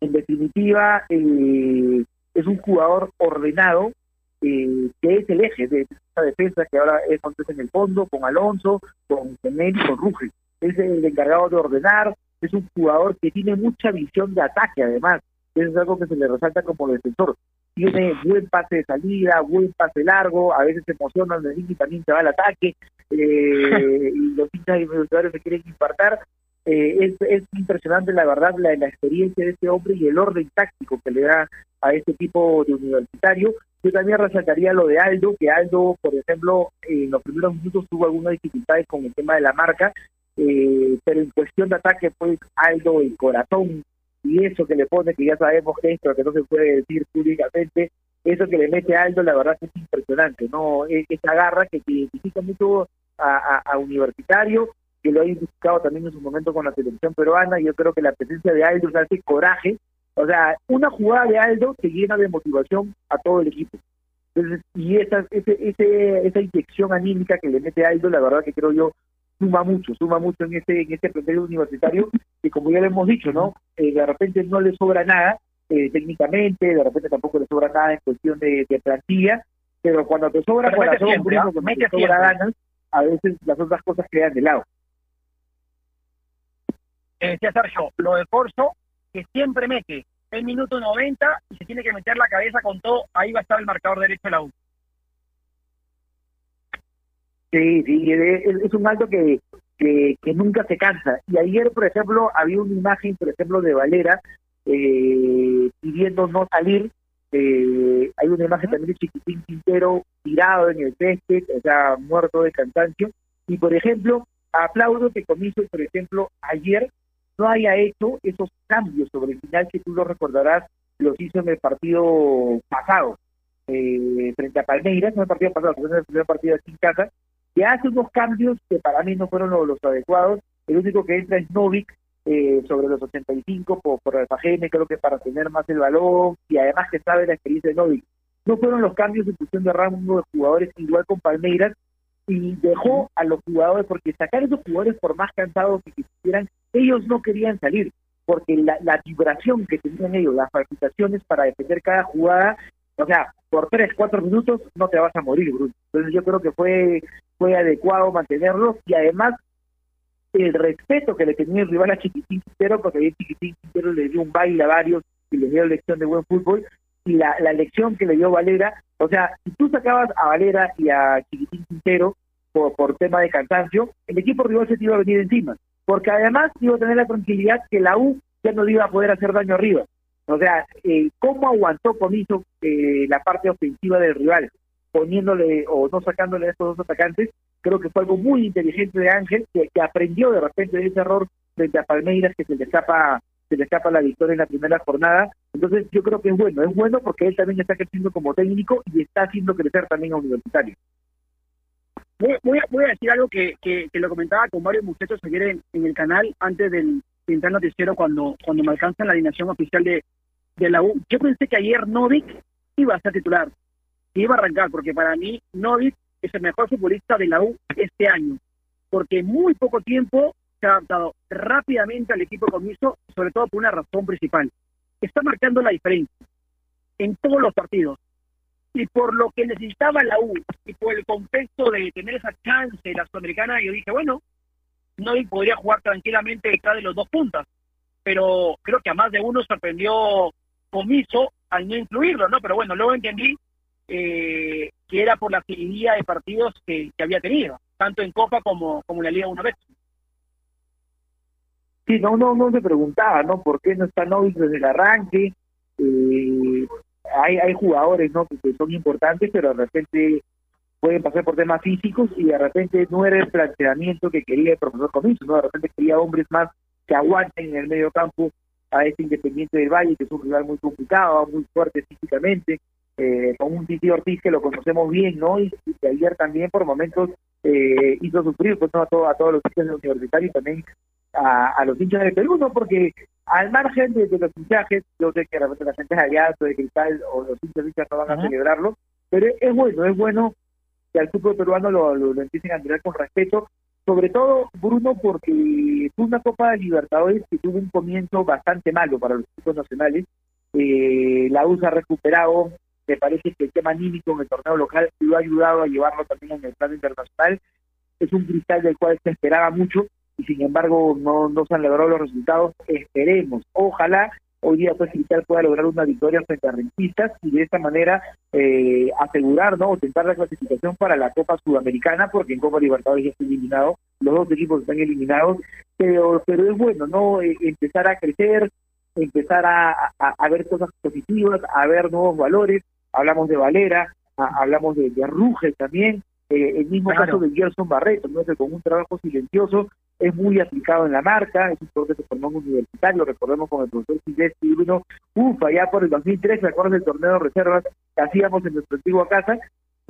en definitiva eh, es un jugador ordenado, eh, que es el eje de esta defensa que ahora es en el fondo, con Alonso, con Tener y con Ruge. Es el encargado de ordenar, es un jugador que tiene mucha visión de ataque además, eso es algo que se le resalta como defensor. Tiene buen pase de salida, buen pase largo, a veces se emociona y también se va al ataque, eh, y los hinchas y los jugadores se quieren impartar. Eh, es, es impresionante la verdad la, la experiencia de este hombre y el orden táctico que le da a este tipo de universitario Yo también resaltaría lo de Aldo, que Aldo, por ejemplo, en los primeros minutos tuvo algunas dificultades con el tema de la marca, eh, pero en cuestión de ataque, pues Aldo, el corazón y eso que le pone, que ya sabemos esto, que no se puede decir públicamente, eso que le mete Aldo, la verdad es impresionante, ¿no? E- Esa garra que, identifica mucho a, a- Universitario, que lo ha identificado también en su momento con la selección peruana, yo creo que la presencia de Aldo, ese coraje, o sea, una jugada de Aldo que llena de motivación a todo el equipo. Entonces, y esa, ese, ese, esa inyección anímica que le mete Aldo, la verdad que creo yo, suma mucho, suma mucho en este, en este plantel universitario, que como ya le hemos dicho, ¿no? Eh, de repente no le sobra nada eh, técnicamente, de repente tampoco le sobra nada en cuestión de, de plantilla, pero cuando te sobra Pero corazón, siempre, ¿ah? cuando te sobra ganas, a veces las otras cosas quedan de lado. Eh, decía Sergio, lo de Corso, que siempre mete el minuto 90 y se tiene que meter la cabeza con todo, ahí va a estar el marcador derecho de la U. Sí, sí, es un alto que, que, que nunca se cansa. Y ayer, por ejemplo, había una imagen, por ejemplo, de Valera eh, pidiendo no salir. Eh, hay una imagen también de Chiquitín Quintero tirado en el césped, o sea, muerto de cansancio. Y, por ejemplo, aplaudo que Comiso, por ejemplo, ayer no haya hecho esos cambios sobre el final que tú lo recordarás, los hizo en el partido pasado, eh, frente a Palmeiras, no el partido pasado, sino en el primer partido aquí en casa, que hace unos cambios que para mí no fueron los, los adecuados. El único que entra es Novik eh, sobre los 85 por, por Alfajeme, creo que para tener más el balón y además que sabe la experiencia de Novik. No fueron los cambios en función de rango de jugadores igual con Palmeiras y dejó a los jugadores, porque sacar a esos jugadores por más cansados que quisieran, ellos no querían salir, porque la, la vibración que tenían ellos, las palpitaciones para defender cada jugada, o sea, por tres, cuatro minutos no te vas a morir, Bruno. Entonces yo creo que fue, fue adecuado mantenerlos y además el respeto que le tenía el rival a Chiquitín Quintero, porque ahí Chiquitín Quintero le dio un baile a varios y les dio lección de buen fútbol, y la, la lección que le dio Valera, o sea, si tú sacabas a Valera y a Chiquitín Quintero por, por tema de cansancio, el equipo rival se te iba a venir encima, porque además iba a tener la tranquilidad que la U ya no le iba a poder hacer daño arriba. O sea, eh, ¿cómo aguantó Comiso eh, la parte ofensiva del rival? Poniéndole o no sacándole a estos dos atacantes, creo que fue algo muy inteligente de Ángel, que, aprendió de repente de ese error frente a Palmeiras, que se le escapa se le escapa la victoria en la primera jornada. Entonces yo creo que es bueno, es bueno porque él también está creciendo como técnico y está haciendo crecer también a Universitario. Voy, voy a, voy a decir algo que, que, lo comentaba con varios muchachos ayer en, el canal antes del central noticiero cuando, cuando me alcanzan la alineación oficial de, de la U. Yo pensé que ayer Novik iba a ser titular, que iba a arrancar, porque para mí Novik es el mejor futbolista de la U este año, porque en muy poco tiempo se ha adaptado rápidamente al equipo comiso, sobre todo por una razón principal. Está marcando la diferencia en todos los partidos y por lo que necesitaba la U y por el contexto de tener esa chance la sudamericana, yo dije, bueno, Novik podría jugar tranquilamente detrás de los dos puntas, pero creo que a más de uno sorprendió Comiso al no incluirlo, ¿no? Pero bueno, luego entendí eh, que era por la seguidilla de partidos que, que había tenido, tanto en Copa como, como en la Liga una vez. Sí, no, no, no se preguntaba, ¿no? ¿Por qué no está Novik desde el arranque? Eh, hay, hay jugadores, ¿no? Que, que son importantes, pero de repente pueden pasar por temas físicos y de repente no era el planteamiento que quería el profesor Comiso, ¿no? De repente quería hombres más que aguanten en el medio campo a este Independiente del Valle, que es un rival muy complicado, muy fuerte físicamente, eh, con un Titi Ortiz que lo conocemos bien, ¿no? Y, y que ayer también por momentos eh, hizo sufrir pues, ¿no? a, todo- a todos los hinchas del universitario y también a, a los hinchas del Perú, ¿no? Porque al margen de, de los fichajes, yo sé que de repente la gente de Alianza, de Cristal o los hinchas hinchas no van a celebrarlo, pero es bueno, es bueno que al fútbol peruano lo, lo, lo empiecen a mirar con respeto, sobre todo, Bruno, porque fue una Copa de Libertadores que tuvo un comienzo bastante malo para los equipos nacionales. Eh, la U se ha recuperado, me parece que el tema anímico en el torneo local lo ha ayudado a llevarlo también en el plano internacional. Es un cristal del cual se esperaba mucho y sin embargo no, no se han logrado los resultados. Esperemos, ojalá hoy día pues Cristal pueda lograr una victoria frente a Rentistas y de esta manera eh, asegurar, ¿no? O tentar la clasificación para la Copa Sudamericana, porque en Copa Libertadores ya está eliminado, los dos equipos están eliminados, pero, pero es bueno, ¿no? Eh, empezar a crecer, empezar a, a, ver cosas positivas, a ver nuevos valores, hablamos de Valera, hablamos de, de Ruge también, eh, el mismo Claro. caso de Gerson Barreto, ¿no? que con un trabajo silencioso es muy aplicado en la marca, es un profesor que se formó universitario, recordemos con el profesor Silvestre y Bruno Ufa, ya por el 2003, ¿te acuerdas del torneo de reservas que hacíamos en nuestra antigua casa?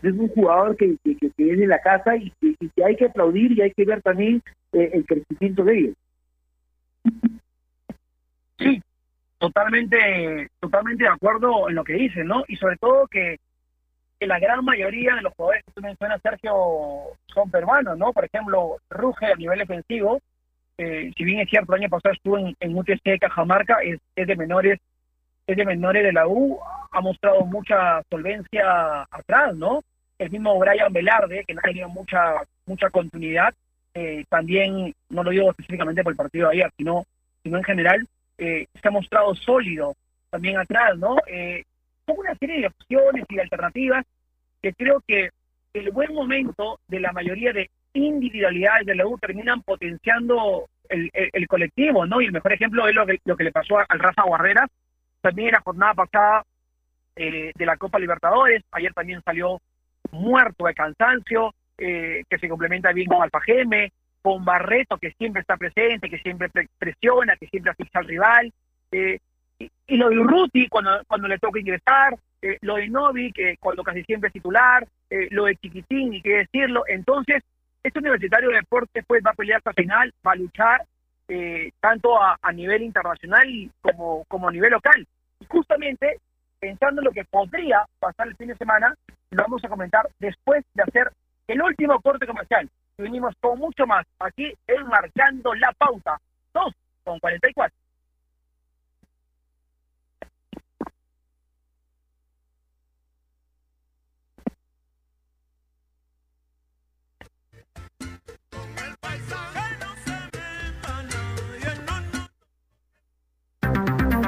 Es un jugador que, que, que, que es de la casa y que, y que hay que aplaudir y hay que ver también eh, el crecimiento de ellos. Sí, totalmente, totalmente de acuerdo en lo que dicen, ¿no? Y sobre todo que, que la gran mayoría de los jugadores que tú mencionas, Sergio, son peruanos, ¿no? Por ejemplo, Ruge a nivel defensivo, eh, si bien es cierto, el año pasado estuvo en, en UTC de Cajamarca, es, de menores es de menores de la U, ha mostrado mucha solvencia atrás, ¿no? El mismo Brian Velarde, que no ha tenido mucha, mucha continuidad, eh, también, no lo digo específicamente por el partido de ayer, sino, sino en general, eh, se ha mostrado sólido también atrás, ¿no? Eh, una serie de opciones y de alternativas que creo que el buen momento de la mayoría de individualidades de la U terminan potenciando el, colectivo, ¿no? Y el mejor ejemplo es lo que, le pasó al Rafa Guarreras, también la jornada pasada eh, de la Copa Libertadores, ayer también salió muerto de cansancio, eh, que se complementa bien con Alfajeme, con Barreto, que siempre está presente, que siempre pre- presiona, que siempre asfixia al rival, eh, y, lo de Urruti cuando, cuando le toca ingresar, eh, lo de Novi, que cuando casi siempre es titular, eh, lo de Chiquitín, y qué decirlo. Entonces, este Universitario de Deportes pues, va a pelear hasta final, va a luchar eh, tanto a, a nivel internacional como, como a nivel local. Y justamente, pensando en lo que podría pasar el fin de semana, lo vamos a comentar después de hacer el último corte comercial. Y venimos con mucho más aquí en Marcando la Pauta. 2 con 44.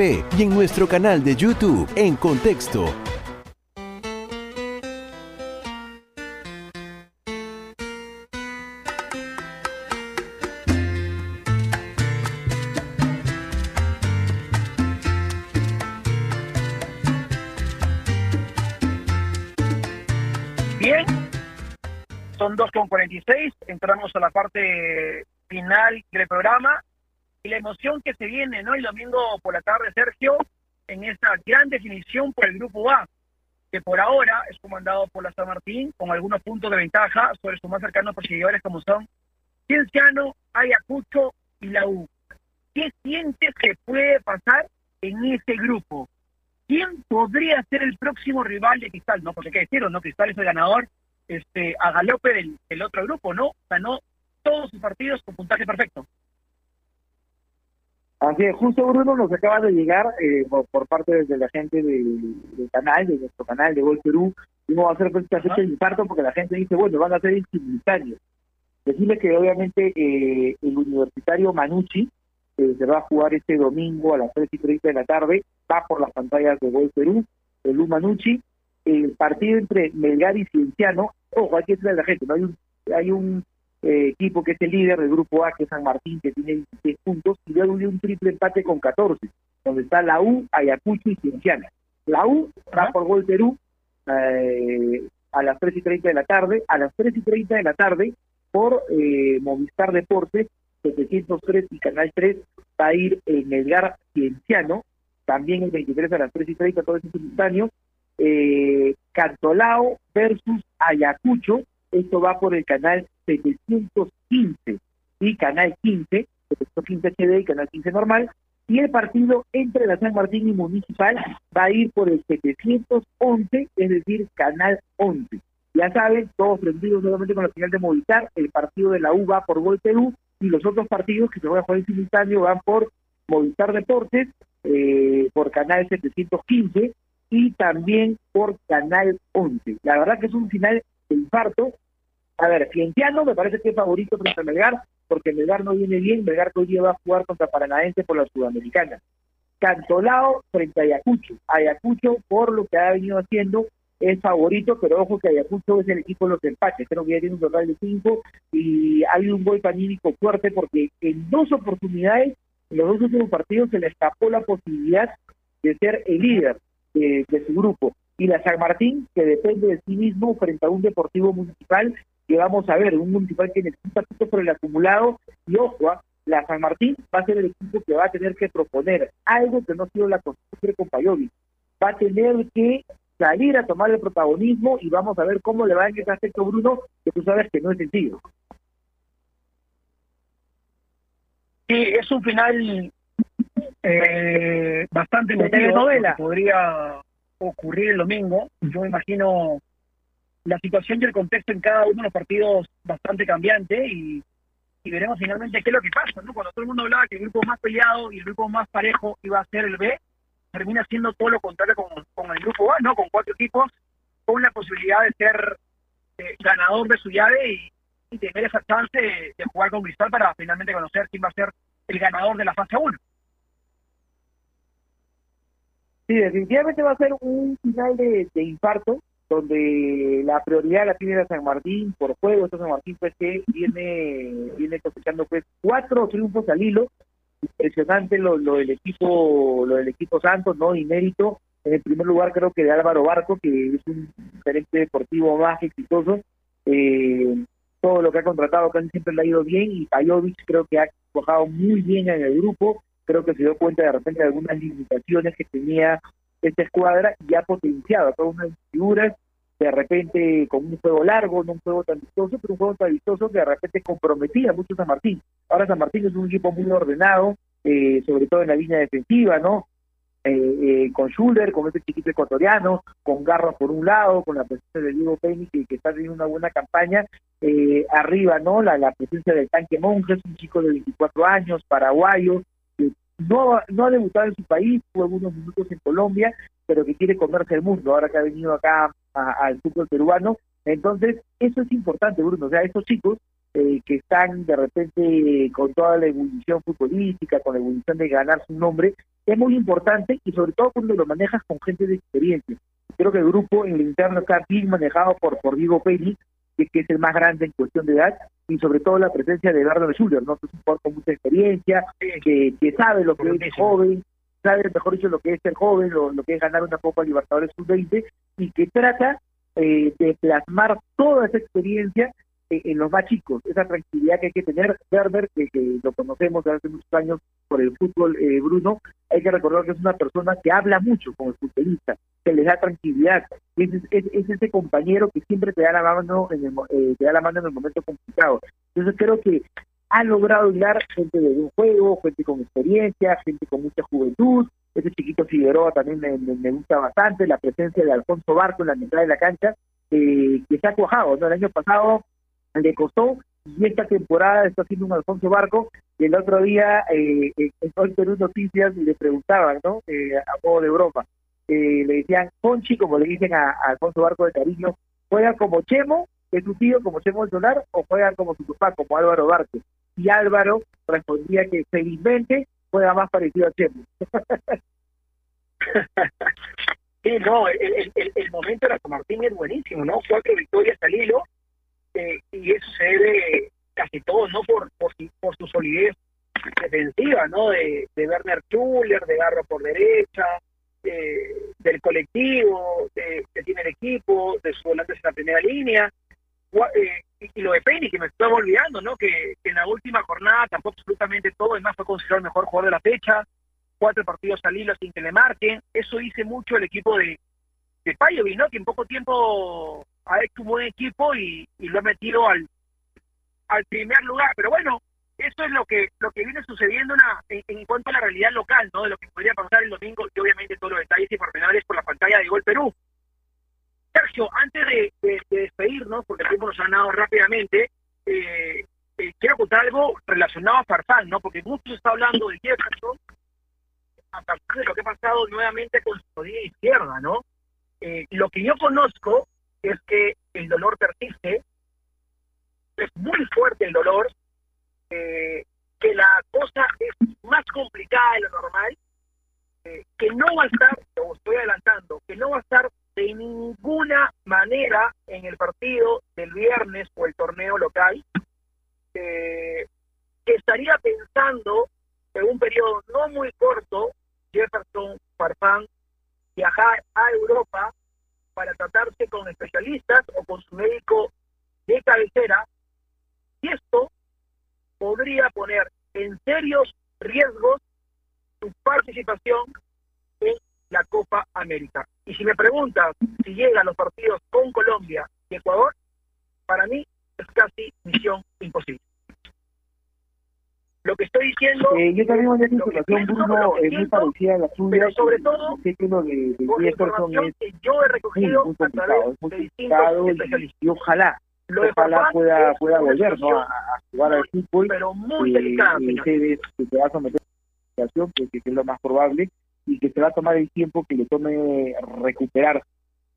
y en nuestro canal de YouTube en Contexto. Bien, son 2.46, entramos a la parte final del programa y la emoción que se viene, ¿no? El domingo por la tarde, Sergio, en esta gran definición por el Grupo A, que por ahora es comandado por la San Martín, con algunos puntos de ventaja sobre sus más cercanos perseguidores como son Cienciano, Ayacucho y la U. ¿Qué sientes que puede pasar en ese grupo? ¿Quién podría ser el próximo rival de Cristal? No, porque hay que decirlo, ¿no? Cristal es el ganador este, a galope del otro grupo, ¿no? Ganó todos sus partidos con puntaje perfecto. Así es, justo Bruno nos acaba de llegar eh, por, por parte de la gente del, del canal, de nuestro canal de Gol Perú, y vamos a hacer prácticamente el infarto porque la gente dice, bueno, van a ser en simultáneo. Decirle que obviamente eh, el universitario Manucci eh, se va a jugar este domingo a las 3 y 30 de la tarde, va por las pantallas de Gol Perú, el U Manucci, el partido entre Melgar y Cienciano, ojo, hay que decirle a la gente, no hay un, hay un eh, equipo que es el líder del grupo A, que es San Martín, que tiene 16 puntos, y luego de un triple empate con 14, donde está la U, Ayacucho y Cienciana. La U va por Gol Perú, eh, a las 3 y 30 de la tarde, a las 3 y 30 de la tarde, por eh, Movistar Deportes, 703 y Canal 3, va a ir en Edgar Cienciano, también el 23 a las 3 y 30, todo ese simultáneo, eh, Cantolao versus Ayacucho, esto va por el canal 715 y canal 15, 715 HD y canal 15 normal, y el partido entre la San Martín y Municipal va a ir por el 711, es decir, canal 11. Ya saben, todos prendidos nuevamente con la final de Movistar, el partido de la U va por Gol Perú y los otros partidos que se van a jugar en simultáneo van por Movistar Deportes, eh, por canal 715 y también por canal 11. La verdad que es un final de infarto. A ver, Cienciano me parece que es favorito frente a Melgar, porque Melgar no viene bien, Melgar día va a jugar contra Paranaense por la Sudamericana. Cantolao frente a Ayacucho. Ayacucho, por lo que ha venido haciendo, es favorito, pero ojo que Ayacucho es el equipo de los empates, creo que ya tiene un total de cinco y hay un gol panímico fuerte porque en dos oportunidades, en los dos últimos partidos, se le escapó la posibilidad de ser el líder de, de su grupo. Y la San Martín, que depende de sí mismo frente a un deportivo municipal, que vamos a ver, un municipal que necesita puntos por el acumulado, y ojo, ¿ah? la San Martín va a ser el equipo que va a tener que proponer algo que no ha sido la costumbre con Payovi. Va a tener que salir a tomar el protagonismo y vamos a ver cómo le va en ese aspecto Bruno, que tú sabes que no es sencillo. Sí, es un final eh, bastante De que podría ocurrir el domingo. Yo me imagino la situación y el contexto en cada uno de los partidos bastante cambiante y, y veremos finalmente qué es lo que pasa, ¿no? Cuando todo el mundo hablaba que el grupo más peleado y el grupo más parejo iba a ser el B, termina siendo todo lo contrario con, el grupo A, ¿no? Con cuatro equipos, con la posibilidad de ser eh, ganador de su llave y, y tener esa chance de, de jugar con Cristal para finalmente conocer quién va a ser el ganador de la fase 1. Sí, definitivamente va a ser un final de, de infarto, donde la prioridad la tiene la San Martín por juego. Esta San Martín, pues, que viene, viene cosechando pues cuatro triunfos al hilo. Impresionante lo, lo del equipo, lo del equipo Santos, ¿no? Y mérito. En el primer lugar, creo que de Álvaro Barco, que es un gerente deportivo más exitoso. Eh, todo lo que ha contratado casi siempre le ha ido bien y Pajovic creo que ha trabajado muy bien en el grupo. Creo que se dio cuenta de repente de algunas limitaciones que tenía esta escuadra y ha potenciado a todas unas figuras de repente con un juego largo, no un juego tan vistoso, pero un juego tan vistoso que de repente comprometía mucho a San Martín. Ahora San Martín es un equipo muy ordenado, eh, sobre todo en la línea defensiva, ¿no? Eh, eh, con Schuller, con este chiquito ecuatoriano, con Garros por un lado, con la presencia de Diego Penny que, está teniendo una buena campaña, eh, arriba, ¿no? La, la presencia del tanque Monjes, un chico de 24 años, paraguayo, no, no ha debutado en su país, tuvo algunos minutos en Colombia, pero que quiere comerse el mundo ahora que ha venido acá al fútbol peruano. Entonces, eso es importante, Bruno. O sea, estos chicos eh, que están de repente con toda la ebullición futbolística, con la ebullición de ganar su nombre, es muy importante y sobre todo cuando lo manejas con gente de experiencia. Creo que el grupo en el interno está bien manejado por, por Diego que, que es el más grande en cuestión de edad, y sobre todo la presencia de Eduardo Schuller, ¿no? que es un jugador con mucha experiencia, que, que sabe lo que es joven, sabe mejor dicho lo que es ser joven, lo, lo que es ganar una Copa Libertadores Sub-20, y que trata eh, de plasmar toda esa experiencia eh, en los más chicos, esa tranquilidad que hay que tener. Werber, que, que lo conocemos desde hace muchos años por el fútbol, eh, Bruno, hay que recordar que es una persona que habla mucho con el futbolista, que le da tranquilidad. Es, es, es ese compañero que siempre te da la mano en el, eh, te da la mano en el momento complicado. Entonces creo que ha logrado hilar gente de buen juego, gente con experiencia, gente con mucha juventud. Ese chiquito Figueroa también me gusta bastante, la presencia de Alfonso Barco en la mitad de la cancha, eh, que se ha cuajado, ¿no? El año pasado le costó y esta temporada está haciendo un Alfonso Barco y el otro día eh, eh, en Hoy Perú Noticias le preguntaban, ¿no? Eh, a modo de broma, eh, le decían, Conchi, como le dicen a, Alfonso Barco de cariño, ¿juega como Chemo, que es su tío, como Chemo el Solar, o juega como su papá, como Álvaro Barco? Y Álvaro respondía que felizmente juega más parecido a Chemo. Sí, no, el, momento de Martín es buenísimo, ¿no? Cuatro victorias al hilo, eh, y eso se debe casi todo, ¿no? Por, por, por su solidez defensiva, ¿no? De, de Werner Schuller, de Garro por derecha, eh, del colectivo de- que tiene el equipo, de sus volantes en la primera línea. Eh, y, lo de Penny, que me estaba olvidando, ¿no? Que, que en la última jornada tampoco absolutamente todo, además fue considerado el mejor jugador de la fecha. Cuatro partidos al hilo sin que le marquen. Eso dice mucho el equipo de, de Payovic, ¿no? Que en poco tiempo ha hecho un buen equipo y, y lo ha metido al, primer lugar. Pero bueno, eso es lo que lo que viene sucediendo una, en, en cuanto a la realidad local, ¿no? De lo que podría pasar el domingo y obviamente todos los detalles y pormenores por la pantalla de Gol Perú. Sergio, antes de, de- de despedirnos, porque el tiempo nos ha rápidamente, eh, eh, quiero contar algo relacionado a Farfán, ¿no? Porque mucho está hablando de Jefferson a partir de lo que ha pasado nuevamente con su rodilla izquierda, ¿no? Eh, lo que yo conozco es que el dolor persiste, es muy fuerte el dolor, eh, que la cosa es más complicada de lo normal, eh, que no va a estar, lo estoy adelantando, que no va a estar de ninguna manera en el partido del viernes o el torneo local, eh, que estaría pensando en un periodo no muy corto, Jefferson Farfán, viajar a Europa para tratarse con especialistas o con su médico de cabecera, y esto podría poner en serios riesgos su participación en la Copa América. Y si me preguntas si llega a los partidos con Colombia y Ecuador, para mí es casi misión imposible. Lo que estoy diciendo... Eh, yo también que información, Bruno, es muy siento, parecida a la suya. pero sobre todo sé que lo de, de la Jefferson es que yo he muy, recogido muy complicado, es muy complicado y, y ojalá, Lo ojalá pueda, pueda volver ¿no? a, a jugar al fútbol. pero muy eh, eh, que se va a someter a que, que- que es lo más probable y que se va a tomar el tiempo que le tome recuperar.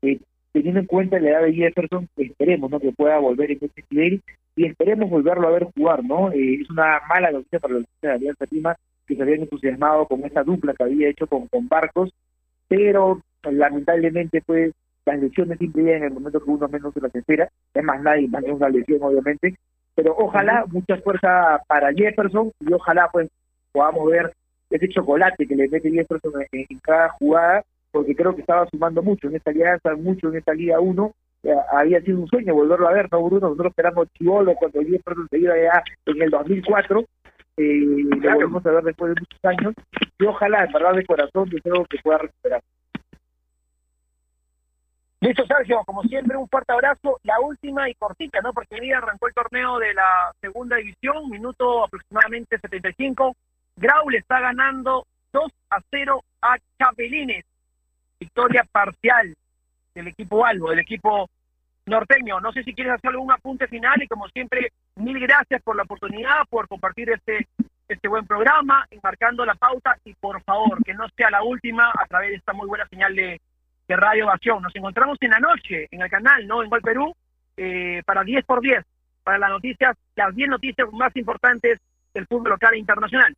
Eh, teniendo en cuenta la edad de Jefferson, esperemos ¿no? que pueda volver en este nivel y esperemos volverlo a ver jugar, ¿no? Eh, es una mala noticia para los de Alianza Lima que se habían entusiasmado con esa dupla que había hecho con, con Barcos, pero lamentablemente pues las lesiones siempre llegan en el momento que uno menos se las espera, es más nadie más una lesión obviamente, pero ojalá mucha fuerza para Jefferson y ojalá pues podamos ver ese chocolate que le mete Jefferson en, en cada jugada, porque creo que estaba sumando mucho en esta alianza, mucho en esta Liga 1, eh, había sido un sueño volverlo a ver, ¿no, Bruno? Nosotros esperamos Chivolo cuando Jefferson se iba ya en el 2004, eh, lo volvemos a ver después de muchos años, y ojalá, en verdad de corazón, deseo que pueda recuperar. Listo, Sergio, como siempre, un fuerte abrazo. La última y cortita, ¿no? Porque hoy día arrancó el torneo de la segunda división, minuto aproximadamente 75. Grau le está ganando 2 a 0 a Chapelines. Victoria parcial del equipo Albo, del equipo norteño. No sé si quieres hacer algún apunte final y como siempre, mil gracias por la oportunidad, por compartir este, este buen programa, enmarcando la pauta y por favor, que no sea la última a través de esta muy buena señal de, de Radio Ovación. Nos encontramos en la noche en el canal, ¿no? En Gol Perú, eh, para 10 por 10, para las noticias, las 10 noticias más importantes del fútbol local e internacional.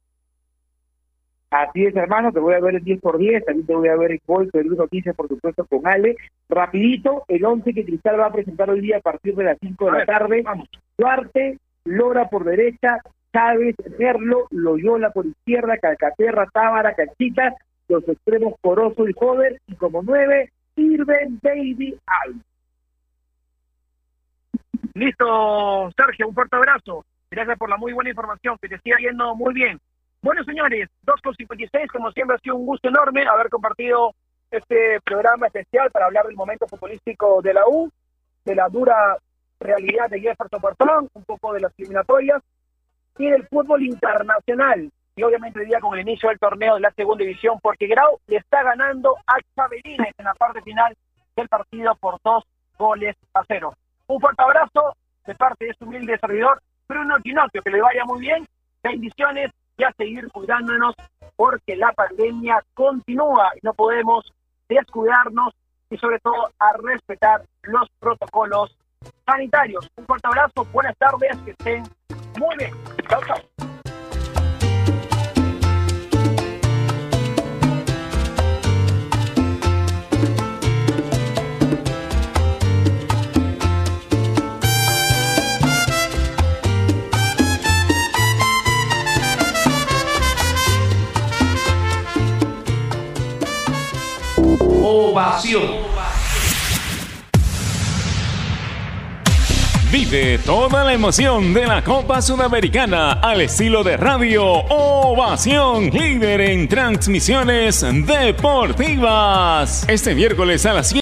Así es, hermano, te voy a ver en 10 por 10, también te voy a ver en Gol Perú Noticias, por supuesto, con Ale. Rapidito, el 11 que Cristal va a presentar hoy día a partir de las 5 de la tarde. vamos. Duarte, Lora por derecha, Chávez, Merlo, Loyola por izquierda, Calcaterra, Tábara, Canchita, los extremos Corozo y Joder, y como nueve, Irben Baby Alves. Listo, Sergio, un fuerte abrazo. Gracias por la muy buena información, que te siga yendo muy bien. Bueno, señores, 2.56, como siempre ha sido un gusto enorme haber compartido este programa especial para hablar del momento futbolístico de la U, de la dura realidad de Jefferson Puertón, un poco de las eliminatorias y del fútbol internacional. Y obviamente día con el inicio del torneo de la segunda división, porque Grau le está ganando a Chabelines en la parte final del partido por dos goles a cero. Un fuerte abrazo de parte de su humilde servidor, Bruno Ginocchio, que le vaya muy bien. Bendiciones y a seguir cuidándonos porque la pandemia continúa y no podemos descuidarnos y sobre todo a respetar los protocolos sanitarios. Un fuerte abrazo, buenas tardes, que estén muy bien. Chao, chao. Ovación. Vive toda la emoción de la Copa Sudamericana al estilo de Radio Ovación, líder en transmisiones deportivas. Este miércoles a las 7